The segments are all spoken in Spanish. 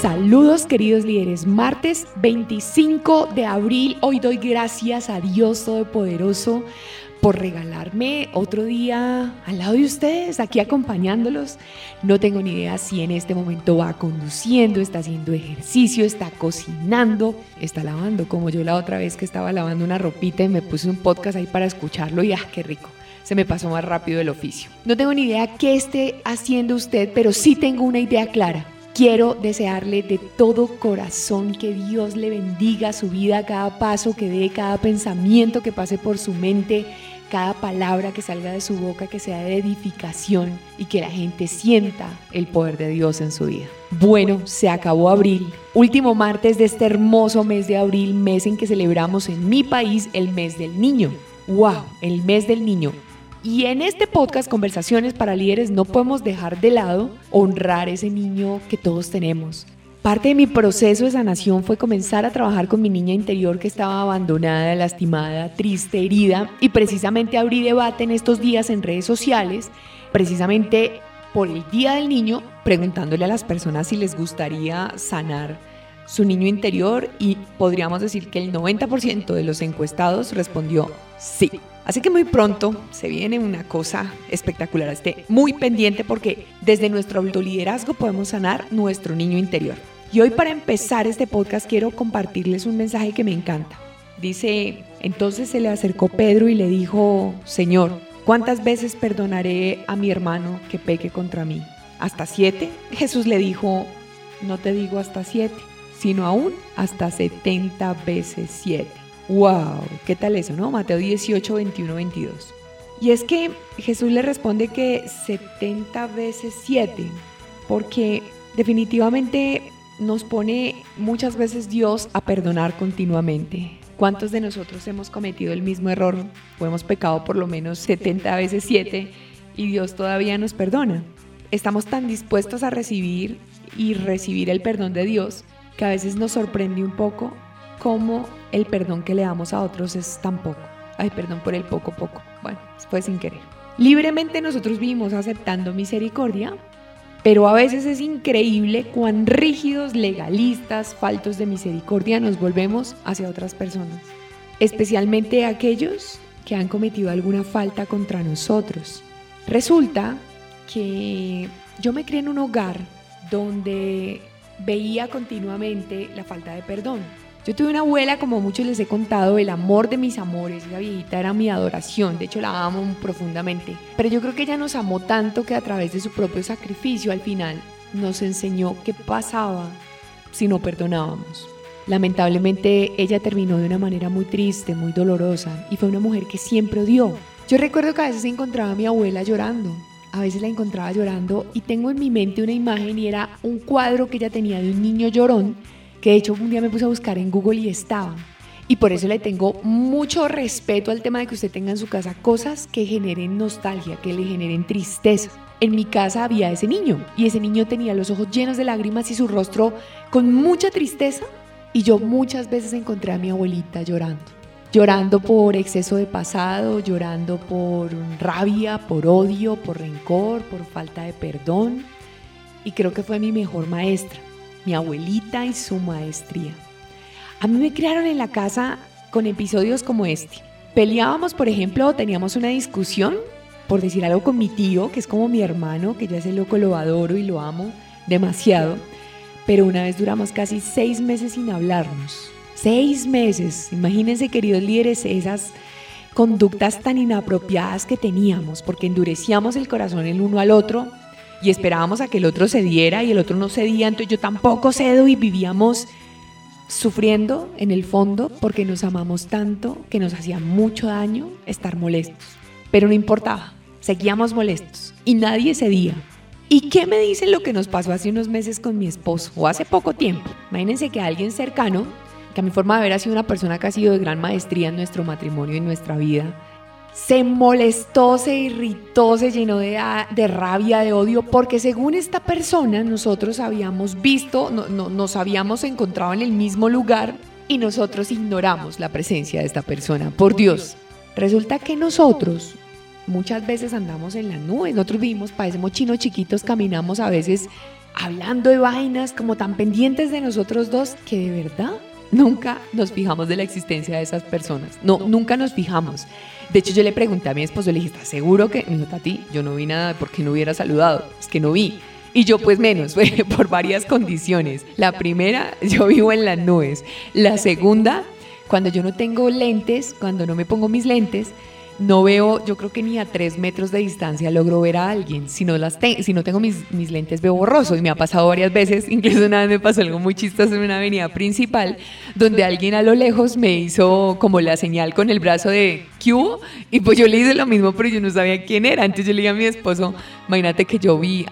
Saludos queridos líderes, martes 25 de abril, hoy doy gracias a Dios Todopoderoso por regalarme otro día al lado de ustedes, aquí acompañándolos. No tengo ni idea si en este momento va conduciendo, está haciendo ejercicio, está cocinando, está lavando, como yo la otra vez que estaba lavando una ropita y me puse un podcast ahí para escucharlo y ¡ah, qué rico! Se me pasó más rápido el oficio. No tengo ni idea qué esté haciendo usted, pero sí tengo una idea clara. Quiero desearle de todo corazón que Dios le bendiga su vida, cada paso que dé, cada pensamiento que pase por su mente, cada palabra que salga de su boca que sea de edificación y que la gente sienta el poder de Dios en su vida. Bueno, se acabó abril, último martes de este hermoso mes de abril, mes en que celebramos en mi país el mes del niño. ¡Wow! El mes del niño. Y en este podcast Conversaciones para Líderes no podemos dejar de lado honrar ese niño que todos tenemos. Parte de mi proceso de sanación fue comenzar a trabajar con mi niña interior que estaba abandonada, lastimada, triste, herida y precisamente abrí debate en estos días en redes sociales, precisamente por el Día del Niño, preguntándole a las personas si les gustaría sanar su niño interior y podríamos decir que el 90% de los encuestados respondió sí. Así que muy pronto se viene una cosa espectacular. Esté muy pendiente porque desde nuestro autoliderazgo podemos sanar nuestro niño interior. Y hoy para empezar este podcast quiero compartirles un mensaje que me encanta. Dice, entonces se le acercó Pedro y le dijo, Señor, ¿cuántas veces perdonaré a mi hermano que peque contra mí? ¿Hasta siete? Jesús le dijo, no te digo hasta siete, sino aún hasta setenta veces siete. ¡Wow! ¿Qué tal eso, no? Mateo 18, 21, 22. Y es que Jesús le responde que 70 veces 7, porque definitivamente nos pone muchas veces Dios a perdonar continuamente. ¿Cuántos de nosotros hemos cometido el mismo error o hemos pecado por lo menos 70 veces 7 y Dios todavía nos perdona? Estamos tan dispuestos a recibir y recibir el perdón de Dios que a veces nos sorprende un poco cómo el perdón que le damos a otros es tan poco. Ay, perdón por el poco, poco. Bueno, fue sin querer. Libremente nosotros vivimos aceptando misericordia, pero a veces es increíble cuán rígidos, legalistas, faltos de misericordia nos volvemos hacia otras personas, especialmente aquellos que han cometido alguna falta contra nosotros. Resulta que yo me crié en un hogar donde veía continuamente la falta de perdón yo tuve una abuela, como muchos les he contado, el amor de mis amores. Esa viejita era mi adoración, de hecho la amo profundamente. Pero yo creo que ella nos amó tanto que a través de su propio sacrificio al final nos enseñó qué pasaba si no perdonábamos. Lamentablemente ella terminó de una manera muy triste, muy dolorosa y fue una mujer que siempre odió. Yo recuerdo que a veces encontraba a mi abuela llorando, a veces la encontraba llorando y tengo en mi mente una imagen y era un cuadro que ella tenía de un niño llorón que de hecho un día me puse a buscar en Google y estaba. Y por eso le tengo mucho respeto al tema de que usted tenga en su casa cosas que generen nostalgia, que le generen tristeza. En mi casa había ese niño y ese niño tenía los ojos llenos de lágrimas y su rostro con mucha tristeza. Y yo muchas veces encontré a mi abuelita llorando. Llorando por exceso de pasado, llorando por rabia, por odio, por rencor, por falta de perdón. Y creo que fue mi mejor maestra mi abuelita y su maestría. A mí me criaron en la casa con episodios como este. Peleábamos, por ejemplo, teníamos una discusión, por decir algo, con mi tío, que es como mi hermano, que yo ese loco lo adoro y lo amo demasiado. Pero una vez duramos casi seis meses sin hablarnos. Seis meses. Imagínense, queridos líderes, esas conductas tan inapropiadas que teníamos, porque endurecíamos el corazón el uno al otro y esperábamos a que el otro cediera y el otro no cedía, entonces yo tampoco cedo y vivíamos sufriendo en el fondo porque nos amamos tanto que nos hacía mucho daño estar molestos. Pero no importaba, seguíamos molestos y nadie cedía. ¿Y qué me dicen lo que nos pasó hace unos meses con mi esposo o hace poco tiempo? Imagínense que alguien cercano, que a mi forma de ver ha sido una persona que ha sido de gran maestría en nuestro matrimonio y en nuestra vida, se molestó, se irritó, se llenó de, rabia, de odio, porque según esta persona nosotros habíamos visto, no, nos habíamos encontrado en el mismo lugar y nosotros ignoramos la presencia de esta persona. Por Dios, resulta que nosotros muchas veces andamos en las nubes, nosotros vivimos, parecemos chinos chiquitos, caminamos a veces hablando de vainas, como tan pendientes de nosotros dos, que de verdad nunca nos fijamos de la existencia de esas personas. No, nunca nos fijamos. De hecho, yo le pregunté a mi esposo, le dije, ¿estás seguro que? Me dijo, Tati, yo no vi nada porque no hubiera saludado. Es que no vi. Y yo pues menos, por varias condiciones. La primera, yo vivo en las nubes. La segunda, cuando yo no tengo lentes, cuando no me pongo mis lentes, no veo, yo creo que ni a tres metros de distancia logro ver a alguien. Si no, las si no tengo mis, mis, lentes, veo borroso. Y me ha pasado varias veces, incluso una vez me pasó algo muy chistoso en una avenida principal, donde alguien a lo lejos me hizo como la señal con el brazo de Q. Y pues yo le hice lo mismo, pero yo no sabía quién era. Entonces yo le dije a mi esposo, imagínate que yo vi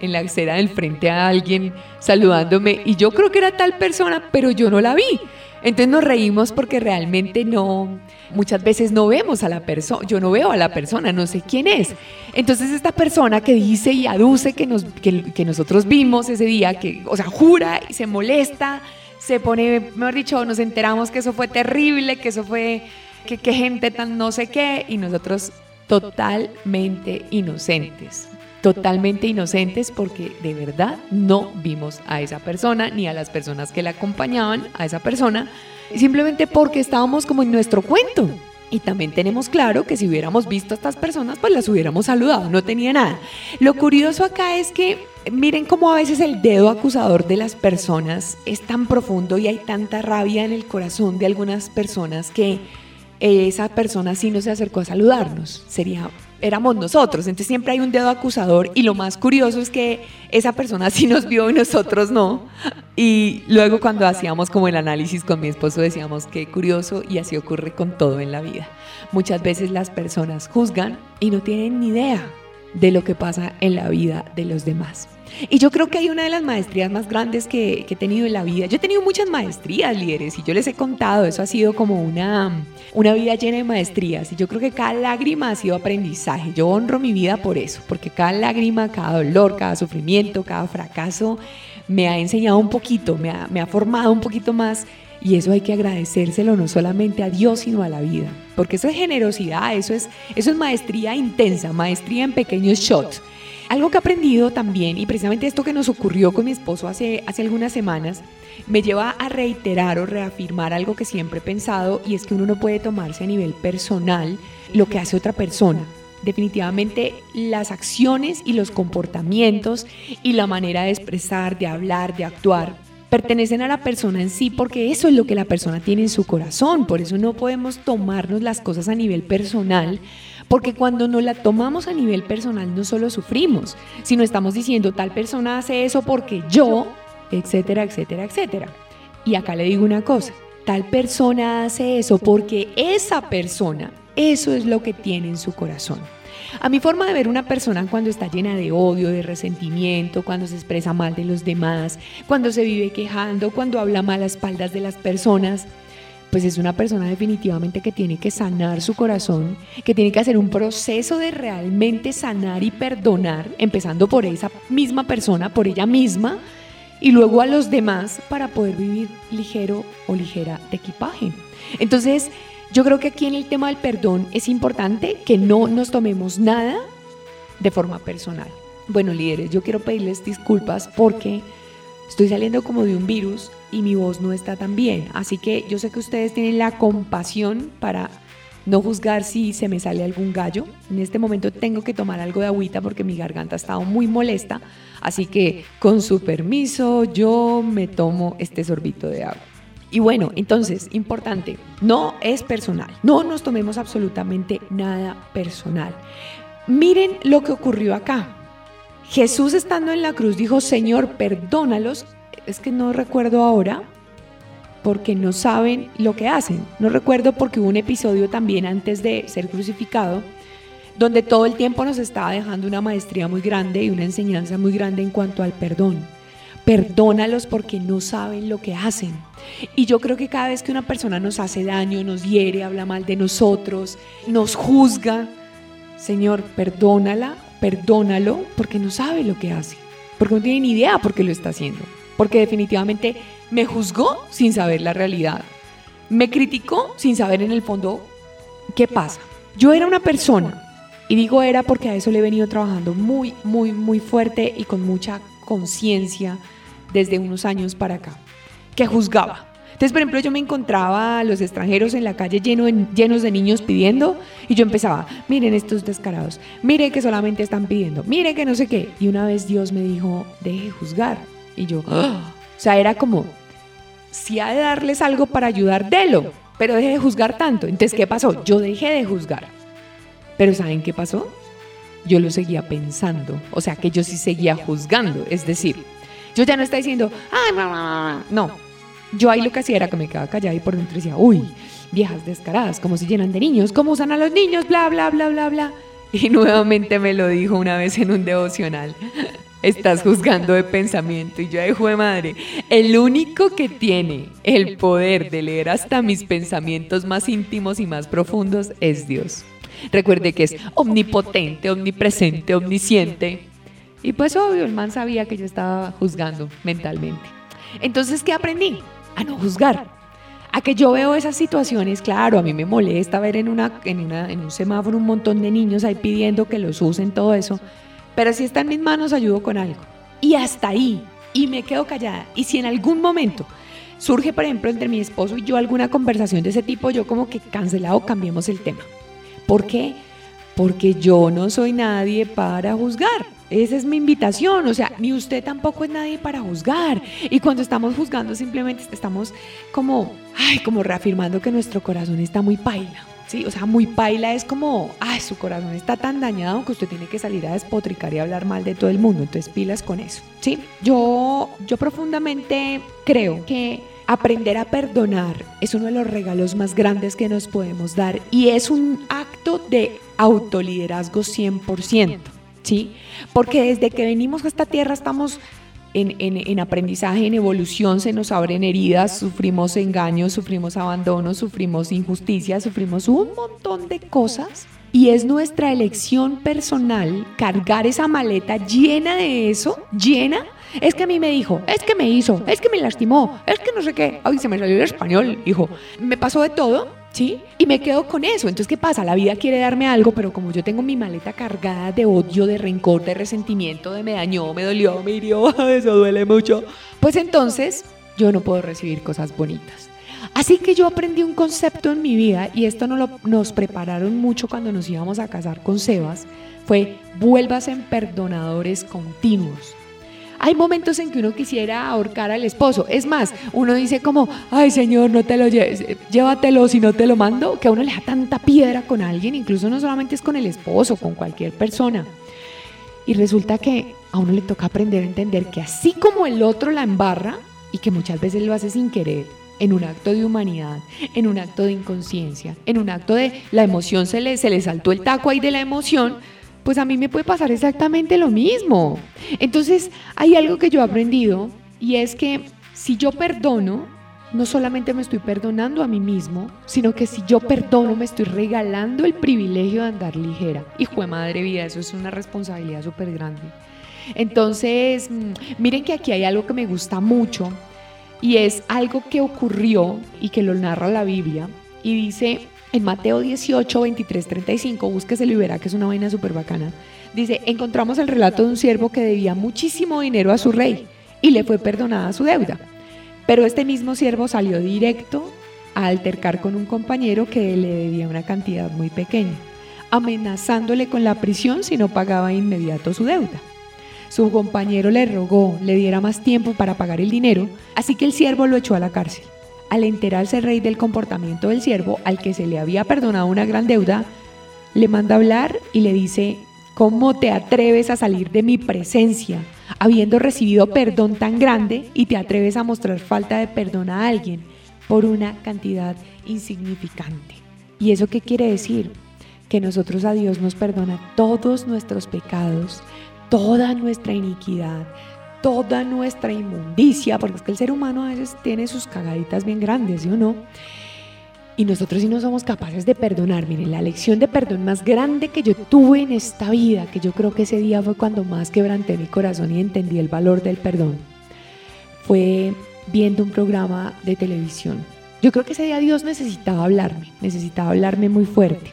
en la acera del frente a alguien saludándome y yo creo que era tal persona, pero yo no la vi. Entonces nos reímos porque realmente no, muchas veces no vemos a la persona, yo no veo a la persona, no sé quién es. Entonces esta persona que dice y aduce que, nos, que, nosotros vimos ese día, que, o sea, jura y se molesta, se pone, mejor dicho, nos enteramos que eso fue terrible, que eso fue, que, que gente tan no sé qué, y nosotros totalmente inocentes totalmente inocentes porque de verdad no vimos a esa persona ni a las personas que la acompañaban a esa persona, simplemente porque estábamos como en nuestro cuento. Y también tenemos claro que si hubiéramos visto a estas personas, pues las hubiéramos saludado, no tenía nada. Lo curioso acá es que miren cómo a veces el dedo acusador de las personas es tan profundo y hay tanta rabia en el corazón de algunas personas que esa persona sí no se acercó a saludarnos. Sería éramos nosotros. Entonces siempre hay un dedo acusador y lo más curioso es que esa persona sí nos vio y nosotros no. Y luego cuando hacíamos como el análisis con mi esposo decíamos qué curioso y así ocurre con todo en la vida. Muchas veces las personas juzgan y no tienen ni idea de lo que pasa en la vida de los demás. Y yo creo que hay una de las maestrías más grandes que, he tenido en la vida. Yo he tenido muchas maestrías, líderes, y yo les he contado, eso ha sido como una, una vida llena de maestrías. Y yo creo que cada lágrima ha sido aprendizaje. Yo honro mi vida por eso, porque cada lágrima, cada dolor, cada sufrimiento, cada fracaso me ha enseñado un poquito, me ha, me ha formado un poquito más. Y eso hay que agradecérselo no solamente a Dios, sino a la vida. Porque eso es generosidad, eso es, eso es maestría intensa, maestría en pequeños shots. Algo que he aprendido también, y precisamente esto que nos ocurrió con mi esposo hace, hace algunas semanas, me lleva a reiterar o reafirmar algo que siempre he pensado, y es que uno no puede tomarse a nivel personal lo que hace otra persona. Definitivamente las acciones y los comportamientos y la manera de expresar, de hablar, de actuar, pertenecen a la persona en sí porque eso es lo que la persona tiene en su corazón. Por eso no podemos tomarnos las cosas a nivel personal porque cuando no la tomamos a nivel personal no solo sufrimos, sino estamos diciendo tal persona hace eso porque yo, etcétera, etcétera, etcétera. Y acá le digo una cosa, tal persona hace eso porque esa persona, eso es lo que tiene en su corazón. A mi forma de ver una persona cuando está llena de odio, de resentimiento, cuando se expresa mal de los demás, cuando se vive quejando, cuando habla mal a espaldas de las personas, pues es una persona definitivamente que tiene que sanar su corazón, que tiene que hacer un proceso de realmente sanar y perdonar, empezando por esa misma persona, por ella misma, y luego a los demás para poder vivir ligero o ligera de equipaje. Entonces, yo creo que aquí en el tema del perdón es importante que no nos tomemos nada de forma personal. Bueno, líderes, yo quiero pedirles disculpas porque estoy saliendo como de un virus y mi voz no está tan bien. Así que yo sé que ustedes tienen la compasión para no juzgar si se me sale algún gallo. En este momento tengo que tomar algo de agüita porque mi garganta ha estado muy molesta. Así que con su permiso yo me tomo este sorbito de agua. Y bueno, entonces, importante, no es personal. No nos tomemos absolutamente nada personal. Miren lo que ocurrió acá. Jesús estando en la cruz dijo, Señor, perdónalos es que no recuerdo ahora porque no saben lo que hacen. No recuerdo porque hubo un episodio también antes de ser crucificado donde todo el tiempo nos estaba dejando una maestría muy grande y una enseñanza muy grande en cuanto al perdón. Perdónalos porque no saben lo que hacen. Y yo creo que cada vez que una persona nos hace daño, nos hiere, habla mal de nosotros, nos juzga, Señor, perdónala, perdónalo porque no sabe lo que hace, porque no tiene ni idea por qué lo está haciendo porque definitivamente me juzgó sin saber la realidad. Me criticó sin saber en el fondo qué pasa. Yo era una persona, y digo era porque a eso le he venido trabajando muy, muy, muy fuerte y con mucha conciencia desde unos años para acá, que juzgaba. Entonces, por ejemplo, yo me encontraba a los extranjeros en la calle lleno llenos de niños pidiendo y yo empezaba, miren estos descarados, miren que solamente están pidiendo, miren que no sé qué. Y una vez Dios me dijo, deje de juzgar. Y yo, ¡Ah! o sea, era como, si ha de darles algo para ayudar, délo, pero deje de juzgar tanto. Entonces, ¿qué pasó? Yo dejé de juzgar. Pero ¿saben qué pasó? Yo lo seguía pensando, o sea, que yo sí seguía juzgando. Es decir, yo ya no estaba diciendo, ay, mamá, no. Yo ahí lo que hacía era que me quedaba callada y por dentro decía, uy, viejas descaradas, cómo se llenan de niños, cómo usan a los niños, bla, bla, bla, bla, bla. Y nuevamente me lo dijo una vez en un devocional. Estás juzgando de pensamiento. Y yo, ay, de madre, el único que tiene el poder de leer hasta mis pensamientos más íntimos y más profundos es Dios. Recuerde que es omnipotente, omnipresente, omnisciente. Y pues obvio, el man sabía que yo estaba juzgando mentalmente. Entonces, ¿qué aprendí? A no juzgar. A que yo veo esas situaciones, claro, a mí me molesta ver en, una, en, una, en un semáforo un montón de niños ahí pidiendo que los usen, todo eso. Pero si está en mis manos, ayudo con algo. Y hasta ahí. Y me quedo callada. Y si en algún momento surge, por ejemplo, entre mi esposo y yo alguna conversación de ese tipo, yo como que cancelado cambiemos el tema. ¿Por qué? Porque yo no soy nadie para juzgar. Esa es mi invitación, o sea, ni usted tampoco es nadie para juzgar. Y cuando estamos juzgando simplemente estamos como, ay, como reafirmando que nuestro corazón está muy paila. Sí, o sea, muy paila es como, ay, su corazón está tan dañado que usted tiene que salir a despotricar y hablar mal de todo el mundo. Entonces, pilas con eso. Sí, yo, yo profundamente creo que aprender a perdonar es uno de los regalos más grandes que nos podemos dar y es un acto de autoliderazgo 100%. ¿Sí? Porque desde que venimos a esta tierra estamos en, en, aprendizaje, en evolución, se nos abren heridas, sufrimos engaños, sufrimos abandono, sufrimos injusticia, sufrimos un montón de cosas. Y es nuestra elección personal cargar esa maleta llena de eso, llena. Es que a mí me dijo, es que me hizo, es que me lastimó, es que no sé qué. Ay, se me salió el español, hijo. Me pasó de todo ¿sí? Y me quedo con eso. Entonces, ¿qué pasa? La vida quiere darme algo, pero como yo tengo mi maleta cargada de odio, de rencor, de resentimiento, de me dañó, me dolió, me hirió, eso duele mucho, pues entonces yo no puedo recibir cosas bonitas. Así que yo aprendí un concepto en mi vida y esto nos, lo, nos prepararon mucho cuando nos íbamos a casar con Sebas, fue vuelvas en perdonadores continuos. Hay momentos en que uno quisiera ahorcar al esposo. Es más, uno dice como, ay Señor, no te lo lleves, llévatelo si no te lo mando, que a uno le da tanta piedra con alguien, incluso no solamente es con el esposo, con cualquier persona. Y resulta que a uno le toca aprender a entender que así como el otro la embarra, y que muchas veces lo hace sin querer, en un acto de humanidad, en un acto de inconsciencia, en un acto de la emoción se le, se le saltó el taco ahí de la emoción, pues a mí me puede pasar exactamente lo mismo. Entonces, hay algo que yo he aprendido y es que si yo perdono, no solamente me estoy perdonando a mí mismo, sino que si yo perdono me estoy regalando el privilegio de andar ligera. Hijo de madre vida, eso es una responsabilidad súper grande. Entonces, mm, miren que aquí hay algo que me gusta mucho y es algo que ocurrió y que lo narra la Biblia y dice, en Mateo 18, 23, 35, búsquese y verá que es una vaina súper bacana. Dice, encontramos el relato de un siervo que debía muchísimo dinero a su rey y le fue perdonada su deuda. Pero este mismo siervo salió directo a altercar con un compañero que le debía una cantidad muy pequeña, amenazándole con la prisión si no pagaba inmediato su deuda. Su compañero le rogó le diera más tiempo para pagar el dinero, así que el siervo lo echó a la cárcel. Al enterarse el rey del comportamiento del siervo, al que se le había perdonado una gran deuda, le manda hablar y le dice, ¿cómo te atreves a salir de mi presencia, habiendo recibido perdón tan grande y te atreves a mostrar falta de perdón a alguien por una cantidad insignificante? ¿Y eso qué quiere decir? Que nosotros a Dios nos perdona todos nuestros pecados, toda nuestra iniquidad, toda nuestra inmundicia, porque es que el ser humano a veces tiene sus cagaditas bien grandes, ¿sí o no? Y nosotros sí no somos capaces de perdonar. Miren, la lección de perdón más grande que yo tuve en esta vida, que yo creo que ese día fue cuando más quebranté mi corazón y entendí el valor del perdón, fue viendo un programa de televisión. Yo creo que ese día Dios necesitaba hablarme, necesitaba hablarme muy fuerte.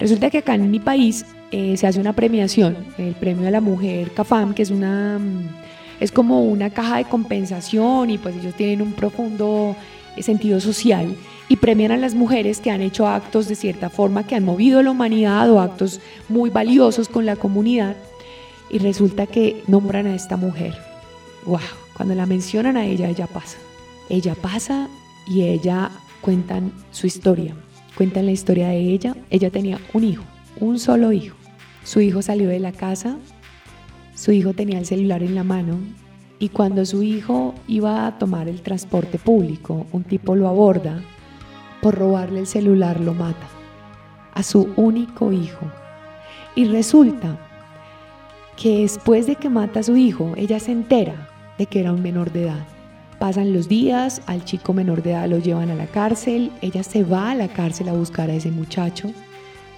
Resulta que acá en mi país eh, se hace una premiación, el premio a la mujer CAFAM, que es una mm, es como una caja de compensación y pues ellos tienen un profundo eh, sentido social y premian a las mujeres que han hecho actos de cierta forma que han movido a la humanidad o actos muy valiosos con la comunidad y resulta que nombran a esta mujer. Wow, cuando la mencionan a ella, ella pasa. Ella pasa y ella cuentan su historia. Cuentan la historia de ella. Ella tenía un hijo, un solo hijo. Su hijo salió de la casa, su hijo tenía el celular en la mano y cuando su hijo iba a tomar el transporte público, un tipo lo aborda, por robarle el celular lo mata a su único hijo. Y resulta que después de que mata a su hijo, ella se entera de que era un menor de edad. Pasan los días, al chico menor de edad lo llevan a la cárcel, ella se va a la cárcel a buscar a ese muchacho,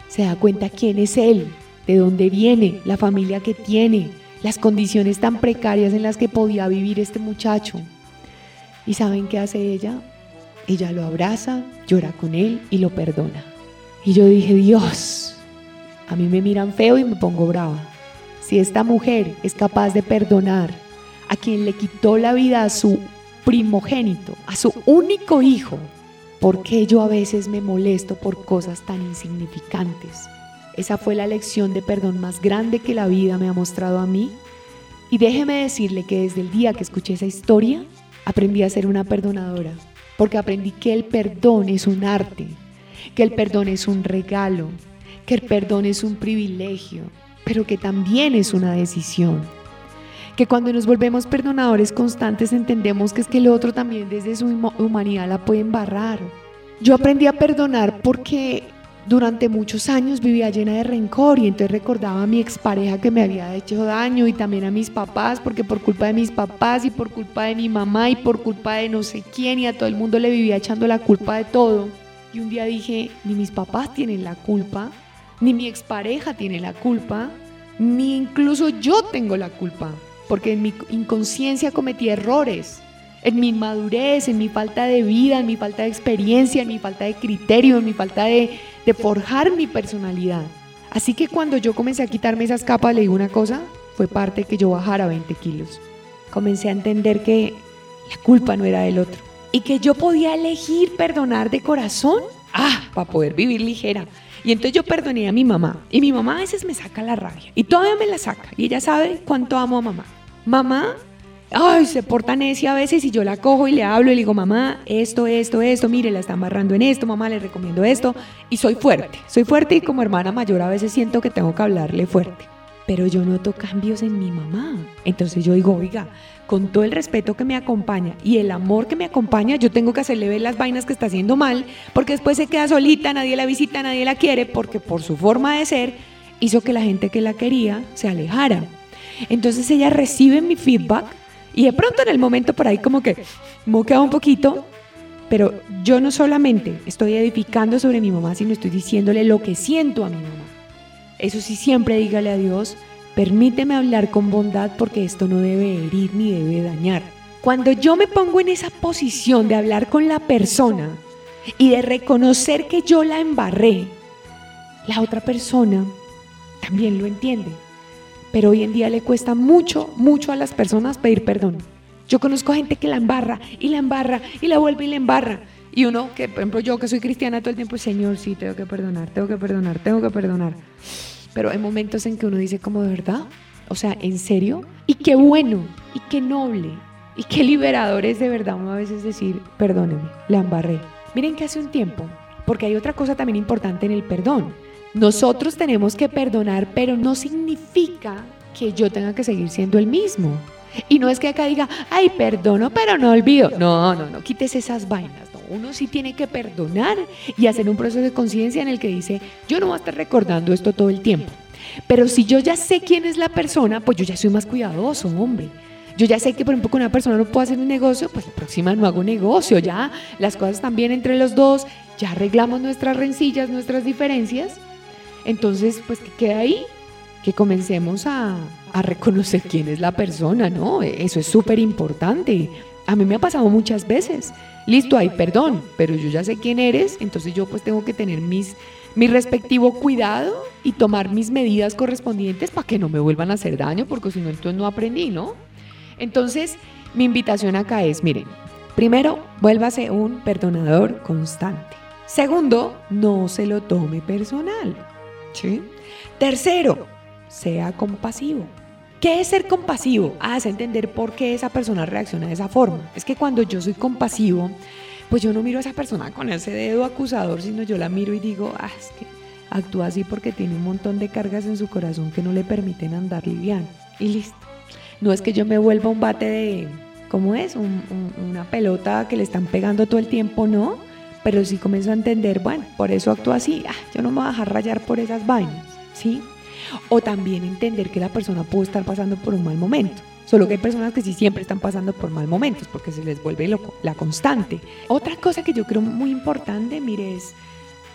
se da cuenta quién es él, de dónde viene, la familia que tiene, las condiciones tan precarias en las que podía vivir este muchacho. ¿Y saben qué hace ella? Ella lo abraza, llora con él y lo perdona. Y yo dije, Dios, a mí me miran feo y me pongo brava. Si esta mujer es capaz de perdonar a quien le quitó la vida a su primogénito, a su único hijo, ¿por qué yo a veces me molesto por cosas tan insignificantes? Esa fue la lección de perdón más grande que la vida me ha mostrado a mí. Y déjeme decirle que desde el día que escuché esa historia, aprendí a ser una perdonadora, porque aprendí que el perdón es un arte, que el perdón es un regalo, que el perdón es un privilegio, pero que también es una decisión que cuando nos volvemos perdonadores constantes entendemos que es que el otro también desde su humanidad la puede embarrar. Yo aprendí a perdonar porque durante muchos años vivía llena de rencor y entonces recordaba a mi expareja que me había hecho daño y también a mis papás porque por culpa de mis papás y por culpa de mi mamá y por culpa de no sé quién y a todo el mundo le vivía echando la culpa de todo. Y un día dije, ni mis papás tienen la culpa, ni mi expareja tiene la culpa, ni incluso yo tengo la culpa porque en mi inconsciencia cometí errores, en mi inmadurez, en mi falta de vida, en mi falta de experiencia, en mi falta de criterio, en mi falta de, de forjar mi personalidad. Así que cuando yo comencé a quitarme esas capas, le digo una cosa, fue parte que yo bajara 20 kilos. Comencé a entender que la culpa no era del otro y que yo podía elegir perdonar de corazón, ah, para poder vivir ligera. Y entonces yo perdoné a mi mamá. Y mi mamá a veces me saca la rabia. Y todavía me la saca. Y ella sabe cuánto amo a mamá mamá, ay, se porta necia a veces y yo la cojo y le hablo y le digo, mamá, esto, esto, esto, mire, la está amarrando en esto, mamá, le recomiendo esto. Y soy fuerte, soy fuerte y como hermana mayor a veces siento que tengo que hablarle fuerte. Pero yo noto cambios en mi mamá. Entonces yo digo, oiga, con todo el respeto que me acompaña y el amor que me acompaña, yo tengo que hacerle ver las vainas que está haciendo mal, porque después se queda solita, nadie la visita, nadie la quiere, porque por su forma de ser hizo que la gente que la quería se alejara. Entonces ella recibe mi feedback y de pronto en el momento por ahí como que moquea un poquito, pero yo no solamente estoy edificando sobre mi mamá, sino estoy diciéndole lo que siento a mi mamá. Eso sí, siempre dígale a Dios, permíteme hablar con bondad porque esto no debe herir ni debe dañar. Cuando yo me pongo en esa posición de hablar con la persona y de reconocer que yo la embarré, la otra persona también lo entiende pero hoy en día le cuesta mucho, mucho a las personas pedir perdón. Yo conozco gente que la embarra y la embarra y la vuelve y la embarra. Y uno, que por ejemplo yo que soy cristiana todo el tiempo, Señor, sí, tengo que perdonar, tengo que perdonar, tengo que perdonar. Pero hay momentos en que uno dice como de verdad, o sea, ¿en serio? Y qué bueno, y qué noble, y qué liberador es de verdad uno a veces decir, perdóneme, la embarré. Miren que hace un tiempo, porque hay otra cosa también importante en el perdón. Nosotros tenemos que perdonar, pero no significa que yo tenga que seguir siendo el mismo. Y no es que acá diga, ay, perdono, pero no olvido. No, no, no, quites esas vainas. Uno sí tiene que perdonar y hacer un proceso de conciencia en el que dice, yo no voy a estar recordando esto todo el tiempo. Pero si yo ya sé quién es la persona, pues yo ya soy más cuidadoso, hombre. Yo ya sé que, por ejemplo, con una persona no puedo hacer un negocio, pues la próxima no hago negocio, ya las cosas están bien entre los dos, ya arreglamos nuestras rencillas, nuestras diferencias entonces, pues que queda ahí, que comencemos a, reconocer quién es la persona, ¿no? Eso es súper importante. A mí me ha pasado muchas veces. Listo, hay perdón, pero yo ya sé quién eres, entonces yo pues tengo que tener mis, mi respectivo cuidado y tomar mis medidas correspondientes para que no me vuelvan a hacer daño, porque si no, entonces no aprendí, ¿no? Entonces, mi invitación acá es, miren, primero, vuélvase un perdonador constante. Segundo, no se lo tome personal. Tercero, sea compasivo. ¿Qué es ser compasivo? Ah, es entender por qué esa persona reacciona de esa forma. Es que cuando yo soy compasivo, pues yo no miro a esa persona con ese dedo acusador, sino yo la miro y digo, ah, es que actúa así porque tiene un montón de cargas en su corazón que no le permiten andar liviano. Y listo. No es que yo me vuelva un bate de, ¿cómo es? una pelota que le están pegando todo el tiempo, no. Pero sí comienzo a entender, bueno, por eso actúa así. Ah, yo no me voy a dejar rayar por esas vainas, ¿sí? O también entender que la persona puede estar pasando por un mal momento. Solo que hay personas que sí siempre están pasando por mal momentos porque se les vuelve loco, la constante. Otra cosa que yo creo muy importante, mire, es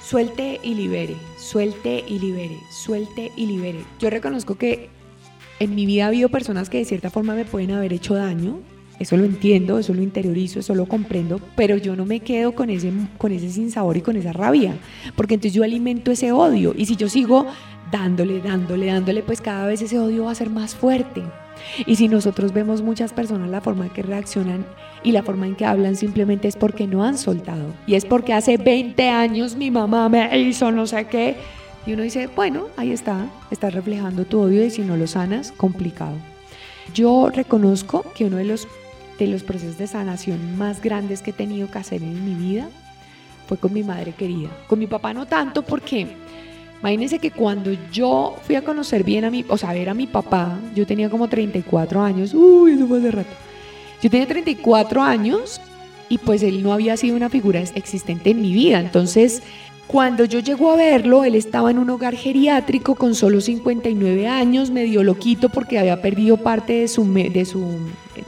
suelte y libere, suelte y libere, suelte y libere. Yo reconozco que en mi vida ha habido personas que de cierta forma me pueden haber hecho daño, eso lo entiendo, eso lo interiorizo, eso lo comprendo, pero yo no me quedo con ese, con ese sinsabor y con esa rabia, porque entonces yo alimento ese odio y si yo sigo dándole, dándole, dándole, pues cada vez ese odio va a ser más fuerte. Y si nosotros vemos muchas personas la forma en que reaccionan y la forma en que hablan simplemente es porque no han soltado. Y es porque hace 20 años mi mamá me hizo no sé qué. Y uno dice, bueno, ahí está, estás reflejando tu odio y si no lo sanas, complicado. Yo reconozco que uno de los, de los procesos de sanación más grandes que he tenido que hacer en mi vida fue con mi madre querida. Con mi papá no tanto porque Imagínense que cuando yo fui a conocer bien a mi, o sea, a ver a mi papá, yo tenía como 34 años, uy, eso fue hace rato. Yo tenía 34 años y pues él no había sido una figura existente en mi vida. Entonces, cuando yo llego a verlo, él estaba en un hogar geriátrico con solo 59 años, medio loquito porque había perdido parte de su, de su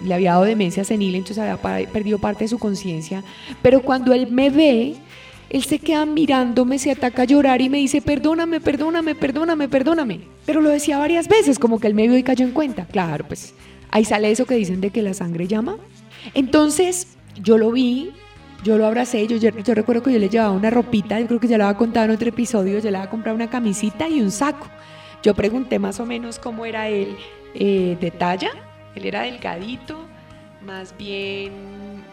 le había dado demencia senil, entonces había perdido parte de su conciencia. Pero cuando él me ve, él se queda mirándome, se ataca a llorar y me dice, perdóname, perdóname, perdóname, perdóname. Pero lo decía varias veces, como que él me vio y cayó en cuenta. Claro, pues ahí sale eso que dicen de que la sangre llama. Entonces yo lo vi, yo lo abracé, yo, yo, recuerdo que yo le llevaba una ropita, yo creo que ya lo había contado en otro episodio, yo le había comprado una camisita y un saco. Yo pregunté más o menos cómo era él eh, de talla, él era delgadito, más bien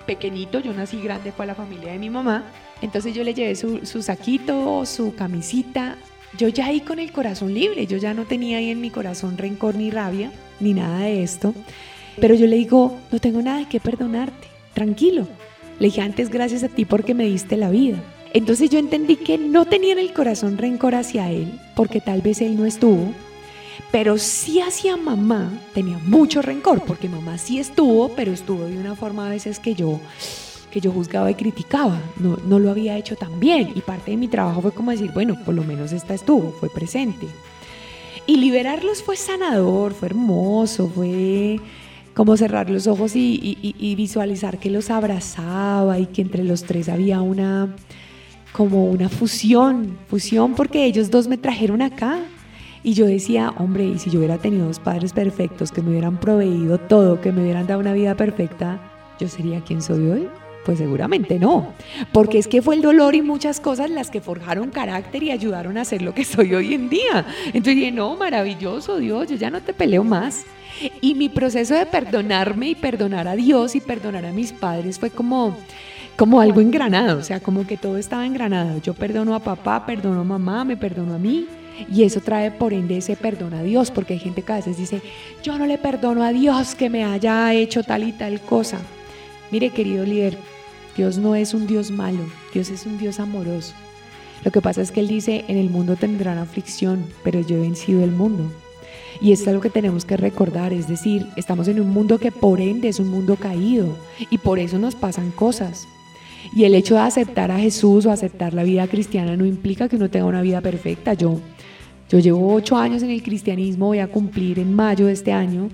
pequeñito, yo nací grande, fue a la familia de mi mamá, entonces yo le llevé su, saquito, su camisita. Yo ya ahí con el corazón libre, yo ya no tenía ahí en mi corazón rencor ni rabia, ni nada de esto. Pero yo le digo, no tengo nada que perdonarte, tranquilo. Le dije antes gracias a ti porque me diste la vida. Entonces yo entendí que no tenía en el corazón rencor hacia él, porque tal vez él no estuvo, pero sí hacia mamá tenía mucho rencor, porque mamá sí estuvo, pero estuvo de una forma a veces que yo que yo juzgaba y criticaba, no, no lo había hecho tan bien y parte de mi trabajo fue como decir, bueno, por lo menos esta estuvo, fue presente. Y liberarlos fue sanador, fue hermoso, fue como cerrar los ojos y, y, visualizar que los abrazaba y que entre los tres había una como una fusión, fusión porque ellos dos me trajeron acá. Y yo decía, hombre, y si yo hubiera tenido dos padres perfectos que me hubieran proveído todo, que me hubieran dado una vida perfecta, yo sería quien soy hoy. Pues seguramente no, porque es que fue el dolor y muchas cosas las que forjaron carácter y ayudaron a ser lo que soy hoy en día. Entonces dije, no, maravilloso Dios, yo ya no te peleo más. Y mi proceso de perdonarme y perdonar a Dios y perdonar a mis padres fue como, como algo engranado, o sea, como que todo estaba engranado. Yo perdono a papá, perdono a mamá, me perdono a mí. Y eso trae por ende ese perdón a Dios, porque hay gente que a veces dice, yo no le perdono a Dios que me haya hecho tal y tal cosa. Mire, querido líder, Dios no es un Dios malo, Dios es un Dios amoroso. Lo que pasa es que Él dice, en el mundo tendrán aflicción, pero yo he vencido el mundo. Y esto es lo que tenemos que recordar, es decir, estamos en un mundo que por ende es un mundo caído y por eso nos pasan cosas. Y el hecho de aceptar a Jesús o aceptar la vida cristiana no implica que uno tenga una vida perfecta. Yo, yo llevo ocho años en el cristianismo, voy a cumplir en mayo de este año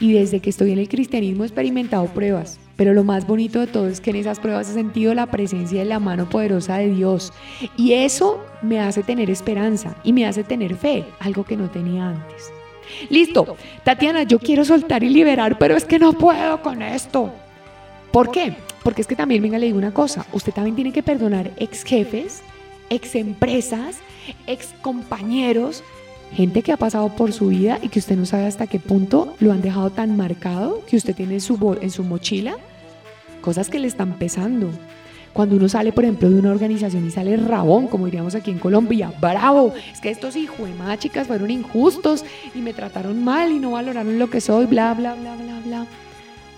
y desde que estoy en el cristianismo he experimentado pruebas. Pero lo más bonito de todo es que en esas pruebas he sentido la presencia de la mano poderosa de Dios. Y eso me hace tener esperanza y me hace tener fe, algo que no tenía antes. Listo, Tatiana, yo quiero soltar y liberar, pero es que no puedo con esto. ¿Por qué? Porque es que también, venga, le digo una cosa, usted también tiene que perdonar ex jefes, ex empresas, ex compañeros, Gente que ha pasado por su vida y que usted no sabe hasta qué punto lo han dejado tan marcado que usted tiene en su, en su mochila cosas que le están pesando. Cuando uno sale, por ejemplo, de una organización y sale rabón, como diríamos aquí en Colombia, bravo, es que estos de chicas fueron injustos y me trataron mal y no valoraron lo que soy, bla, bla, bla, bla, bla.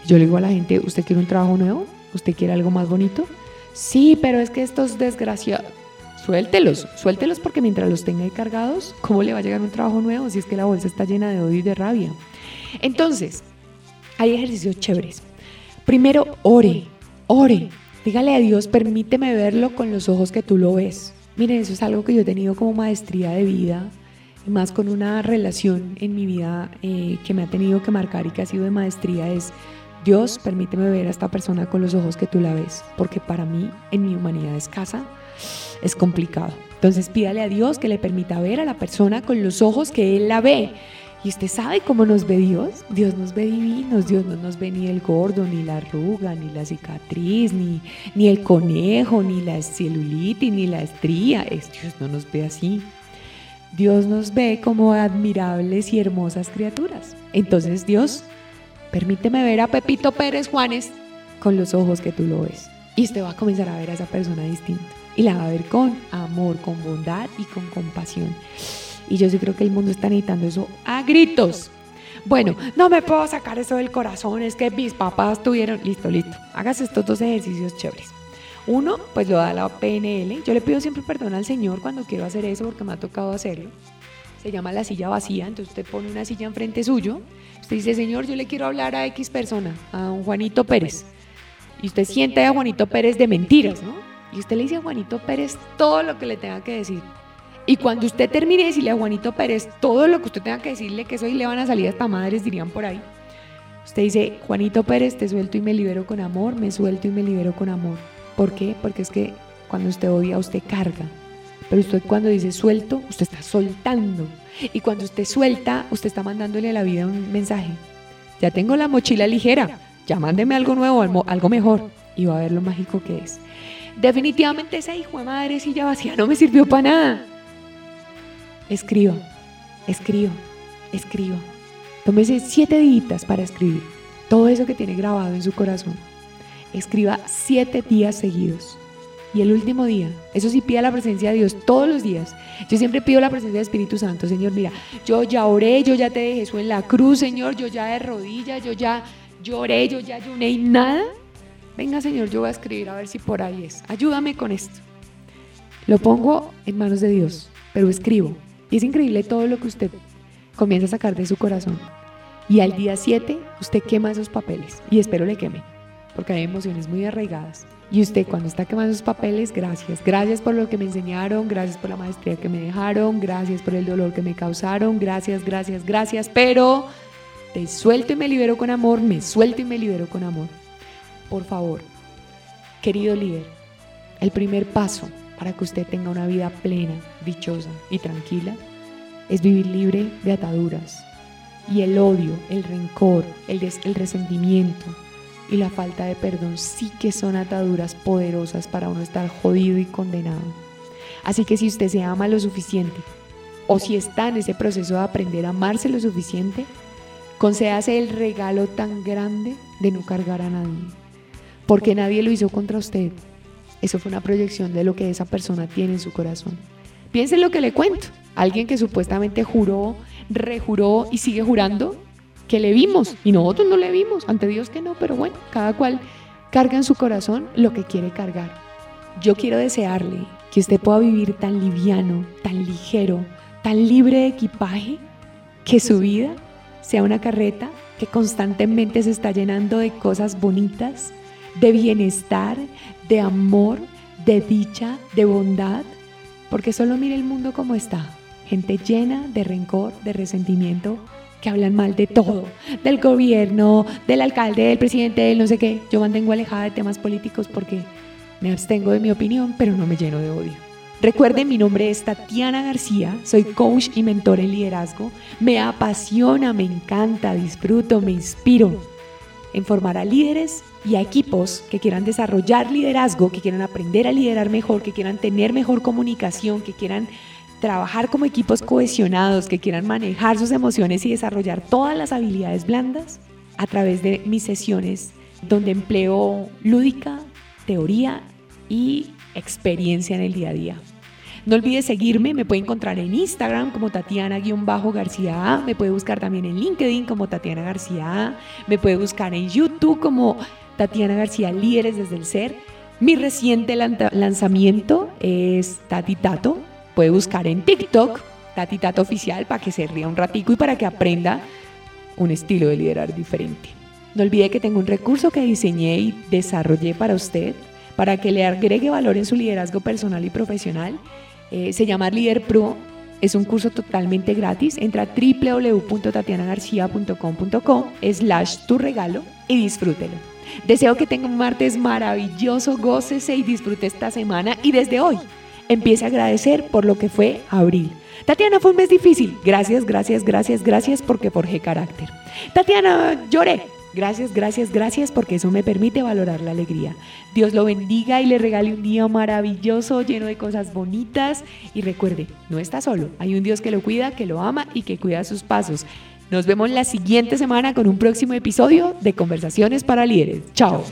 Yo le digo a la gente, ¿usted quiere un trabajo nuevo? ¿Usted quiere algo más bonito? Sí, pero es que estos desgraciados, suéltelos, suéltelos porque mientras los tenga ahí cargados, ¿cómo le va a llegar un trabajo nuevo si es que la bolsa está llena de odio y de rabia? Entonces, hay ejercicios chéveres. Primero, ore, ore. Dígale a Dios, permíteme verlo con los ojos que tú lo ves. Miren, eso es algo que yo he tenido como maestría de vida, más con una relación en mi vida eh, que me ha tenido que marcar y que ha sido de maestría, es Dios, permíteme ver a esta persona con los ojos que tú la ves, porque para mí, en mi humanidad escasa, es complicado. Entonces pídale a Dios que le permita ver a la persona con los ojos que Él la ve. Y usted sabe cómo nos ve Dios. Dios nos ve divinos. Dios no nos ve ni el gordo, ni la arruga, ni la cicatriz, ni, ni el conejo, ni la celulitis, ni la estría. Dios no nos ve así. Dios nos ve como admirables y hermosas criaturas. Entonces Dios Permíteme ver a Pepito Pérez Juanes con los ojos que tú lo ves. Y usted va a comenzar a ver a esa persona distinta. Y la va a ver con amor, con bondad y con compasión. Y yo sí creo que el mundo está necesitando eso a gritos. Bueno, no me puedo sacar eso del corazón, es que mis papás tuvieron, listo, listo, hágase estos dos ejercicios chéveres. Uno, pues lo da la PNL. Yo le pido siempre perdón al Señor cuando quiero hacer eso porque me ha tocado hacerlo. Se llama la silla vacía, entonces usted pone una silla enfrente suyo Usted dice, Señor, yo le quiero hablar a X persona, a un Juanito Pérez. Y usted siente a Juanito Pérez de mentiras, ¿no? Y usted le dice a Juanito Pérez todo lo que le tenga que decir. Y cuando usted termine de decirle a Juanito Pérez todo lo que usted tenga que decirle, que eso le van a salir hasta madres, dirían por ahí. Usted dice, Juanito Pérez, te suelto y me libero con amor, me suelto y me libero con amor. ¿Por qué? Porque es que cuando usted odia, usted carga. Pero usted cuando dice suelto, usted está soltando. Y cuando usted suelta, usted está mandándole a la vida un mensaje. Ya tengo la mochila ligera, ya mándeme algo nuevo, algo mejor. Y va a ver lo mágico que es. Definitivamente esa hijo de madre silla vacía no me sirvió para nada. Escriba, escriba, escriba. Tómese siete días para escribir todo eso que tiene grabado en su corazón. Escriba siete días seguidos. Y el último día, eso sí, pida la presencia de Dios todos los días. Yo siempre pido la presencia del Espíritu Santo, Señor, mira, yo ya oré, yo ya te dejé eso en la cruz, Señor, yo ya de rodillas, yo ya lloré, yo ya ayuné y nada. Venga, Señor, yo voy a escribir a ver si por ahí es. Ayúdame con esto. Lo pongo en manos de Dios, pero escribo. Y es increíble todo lo que usted comienza a sacar de su corazón. Y al día 7, usted quema esos papeles. Y espero le queme, porque hay emociones muy arraigadas. Y usted cuando está quemando sus papeles, gracias. Gracias por lo que me enseñaron, gracias por la maestría que me dejaron, gracias por el dolor que me causaron, gracias, gracias, gracias. Pero te suelto y me libero con amor, me suelto y me libero con amor. Por favor, querido líder, el primer paso para que usted tenga una vida plena, dichosa y tranquila es vivir libre de ataduras. Y el odio, el rencor, el, resentimiento, y la falta de perdón sí que son ataduras poderosas para uno estar jodido y condenado. Así que si usted se ama lo suficiente o si está en ese proceso de aprender a amarse lo suficiente, concédase el regalo tan grande de no cargar a nadie. Porque nadie lo hizo contra usted. Eso fue una proyección de lo que esa persona tiene en su corazón. Piense lo que le cuento. Alguien que supuestamente juró, rejuró y sigue jurando que le vimos y nosotros no le vimos, ante Dios que no, pero bueno, cada cual carga en su corazón lo que quiere cargar. Yo quiero desearle que usted pueda vivir tan liviano, tan ligero, tan libre de equipaje, que su vida sea una carreta que constantemente se está llenando de cosas bonitas, de bienestar, de amor, de dicha, de bondad, porque solo mire el mundo como está, gente llena de rencor, de resentimiento, que hablan mal de todo, del gobierno, del alcalde, del presidente, del no sé qué. Yo mantengo alejada de temas políticos porque me abstengo de mi opinión, pero no me lleno de odio. Recuerden, mi nombre es Tatiana García, soy coach y mentor en liderazgo. Me apasiona, me encanta, disfruto, me inspiro en formar a líderes y a equipos que quieran desarrollar liderazgo, que quieran aprender a liderar mejor, que quieran tener mejor comunicación, que quieran trabajar como equipos cohesionados que quieran manejar sus emociones y desarrollar todas las habilidades blandas a través de mis sesiones donde empleo lúdica, teoría y experiencia en el día a día. No olvides seguirme, me puede encontrar en Instagram como Tatiana-García me puede buscar también en LinkedIn como Tatiana García me puede buscar en YouTube como Tatiana García Líderes desde el Ser. Mi reciente lanzamiento es Tati Tato, puede buscar en TikTok Tati Tato Oficial para que se ría un ratico y para que aprenda un estilo de liderar diferente. No olvide que tengo un recurso que diseñé y desarrollé para usted, para que le agregue valor en su liderazgo personal y profesional eh, se llama Líder Pro. Es un curso totalmente gratis. Entra a www.tatianagarcia.com.co slash tu regalo y disfrútelo. Deseo que tenga un martes maravilloso, gócese y disfrute esta semana y desde hoy empiece a agradecer por lo que fue abril. Tatiana, fue un mes difícil. Gracias, gracias, gracias, gracias porque forjé carácter. Tatiana, lloré. Gracias, gracias, gracias porque eso me permite valorar la alegría. Dios lo bendiga y le regale un día maravilloso, lleno de cosas bonitas. Y recuerde, no está solo. Hay un Dios que lo cuida, que lo ama y que cuida sus pasos. Nos vemos la siguiente semana con un próximo episodio de Conversaciones para Líderes. Chao.